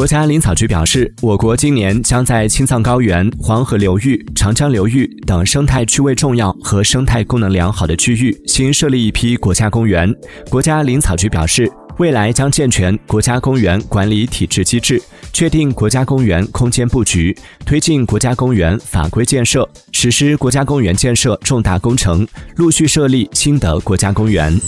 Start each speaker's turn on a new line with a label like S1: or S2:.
S1: 国家林草局表示我国今年将在青藏高原黄河流域长江流域等生态区位重要和生态功能良好的区域新设立一批国家公园国家林草局表示未来将健全国家公园管理体制机制确定国家公园空间布局推进国家公园法规建设实施国家公园建设重大工程陆续设立新的国家公园